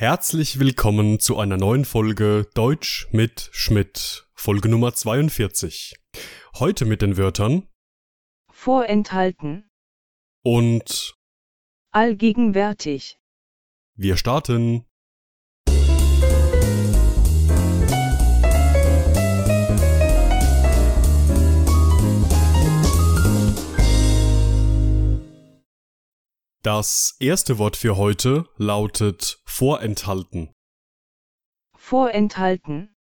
Herzlich willkommen zu einer neuen Folge Deutsch mit Schmidt, Folge Nummer 42. Heute mit den Wörtern Vorenthalten. und Allgegenwärtig. wir starten. Das erste Wort für heute lautet vorenthalten. Vorenthalten.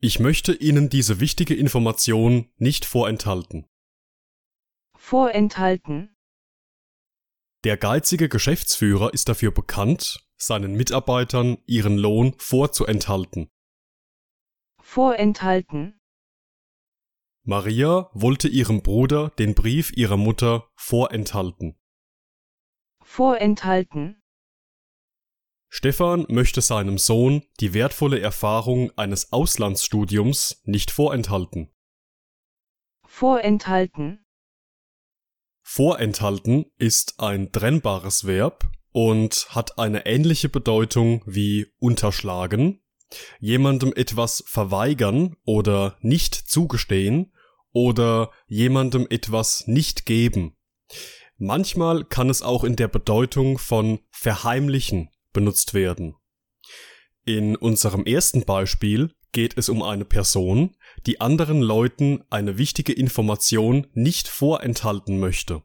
Ich möchte Ihnen diese wichtige Information nicht vorenthalten. Vorenthalten. Der geizige Geschäftsführer ist dafür bekannt, seinen Mitarbeitern ihren Lohn vorzuenthalten. Vorenthalten. Maria wollte ihrem Bruder den Brief ihrer Mutter vorenthalten. Vorenthalten. Stefan möchte seinem Sohn die wertvolle Erfahrung eines Auslandsstudiums nicht vorenthalten. Vorenthalten. Vorenthalten ist ein trennbares Verb und hat eine ähnliche Bedeutung wie unterschlagen, jemandem etwas verweigern oder nicht zugestehen oder jemandem etwas nicht geben. Manchmal kann es auch in der Bedeutung von verheimlichen benutzt werden. In unserem ersten Beispiel geht es um eine Person, die anderen Leuten eine wichtige Information nicht vorenthalten möchte.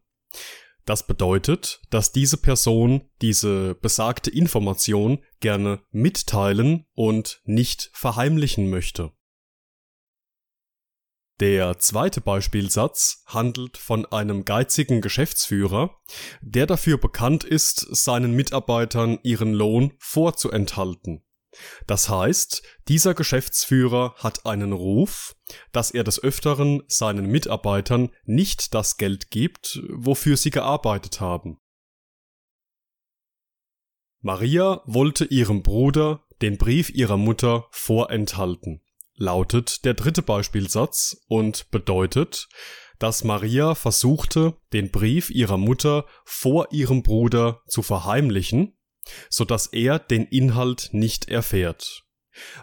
Das bedeutet, dass diese Person diese besagte Information gerne mitteilen und nicht verheimlichen möchte. Der zweite Beispielsatz handelt von einem geizigen Geschäftsführer, der dafür bekannt ist, seinen Mitarbeitern ihren Lohn vorzuenthalten. Das heißt, dieser Geschäftsführer hat einen Ruf, dass er des Öfteren seinen Mitarbeitern nicht das Geld gibt, wofür sie gearbeitet haben. Maria wollte ihrem Bruder den Brief ihrer Mutter vorenthalten lautet der dritte Beispielsatz und bedeutet, dass Maria versuchte, den Brief ihrer Mutter vor ihrem Bruder zu verheimlichen, so dass er den Inhalt nicht erfährt.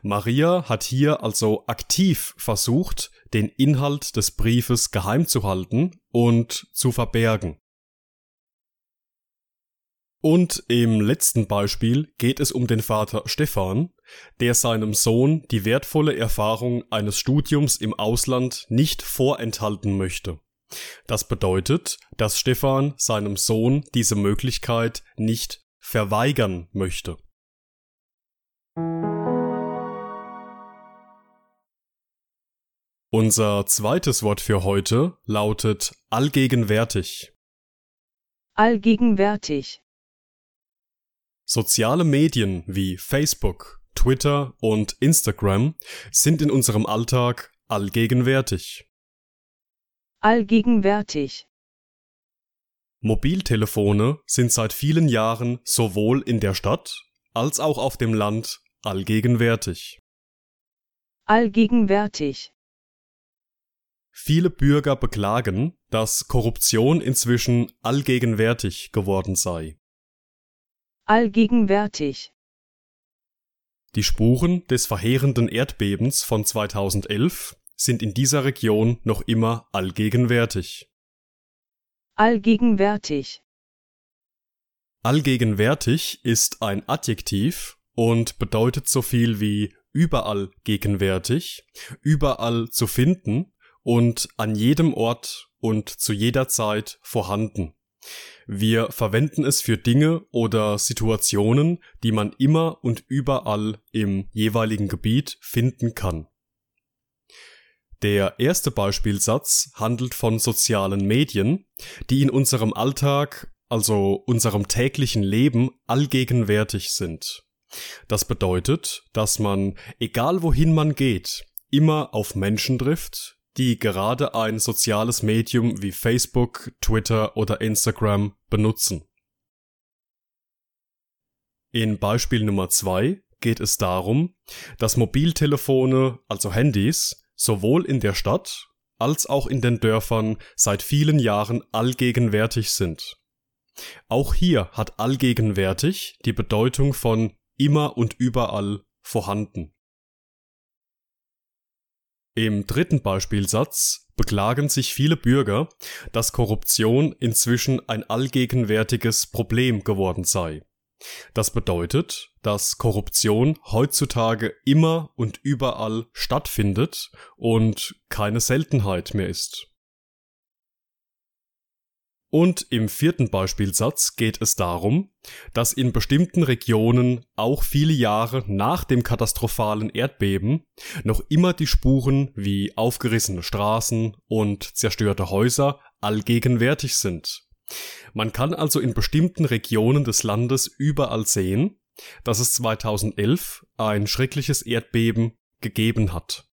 Maria hat hier also aktiv versucht, den Inhalt des Briefes geheim zu halten und zu verbergen. Und im letzten Beispiel geht es um den Vater Stefan, der seinem Sohn die wertvolle Erfahrung eines Studiums im Ausland nicht vorenthalten möchte. Das bedeutet, dass Stefan seinem Sohn diese Möglichkeit nicht verweigern möchte. Unser zweites Wort für heute lautet allgegenwärtig. Allgegenwärtig. Soziale Medien wie Facebook, Twitter und Instagram sind in unserem Alltag allgegenwärtig. Allgegenwärtig. Mobiltelefone sind seit vielen Jahren sowohl in der Stadt als auch auf dem Land allgegenwärtig. Allgegenwärtig. Viele Bürger beklagen, dass Korruption inzwischen allgegenwärtig geworden sei. Allgegenwärtig. Die Spuren des verheerenden Erdbebens von 2011 sind in dieser Region noch immer allgegenwärtig. Allgegenwärtig. Allgegenwärtig ist ein Adjektiv und bedeutet so viel wie überall gegenwärtig, überall zu finden und an jedem Ort und zu jeder Zeit vorhanden. Wir verwenden es für Dinge oder Situationen, die man immer und überall im jeweiligen Gebiet finden kann. Der erste Beispielsatz handelt von sozialen Medien, die in unserem Alltag, also unserem täglichen Leben, allgegenwärtig sind. Das bedeutet, dass man, egal wohin man geht, immer auf Menschen trifft, die gerade ein soziales Medium wie Facebook, Twitter oder Instagram benutzen. In Beispiel Nummer zwei geht es darum, dass Mobiltelefone, also Handys, sowohl in der Stadt als auch in den Dörfern seit vielen Jahren allgegenwärtig sind. Auch hier hat allgegenwärtig die Bedeutung von immer und überall vorhanden. Im dritten Beispielsatz beklagen sich viele Bürger, dass Korruption inzwischen ein allgegenwärtiges Problem geworden sei. Das bedeutet, dass Korruption heutzutage immer und überall stattfindet und keine Seltenheit mehr ist. Und im vierten Beispielsatz geht es darum, dass in bestimmten Regionen auch viele Jahre nach dem katastrophalen Erdbeben noch immer die Spuren wie aufgerissene Straßen und zerstörte Häuser allgegenwärtig sind. Man kann also in bestimmten Regionen des Landes überall sehen, dass es 2011 ein schreckliches Erdbeben gegeben hat.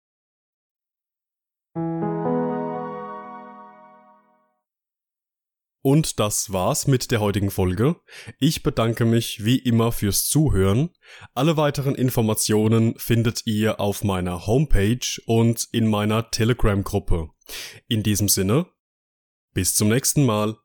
Und das war's mit der heutigen Folge. Ich bedanke mich wie immer fürs Zuhören. Alle weiteren Informationen findet ihr auf meiner Homepage und in meiner Telegram-Gruppe. In diesem Sinne, bis zum nächsten Mal.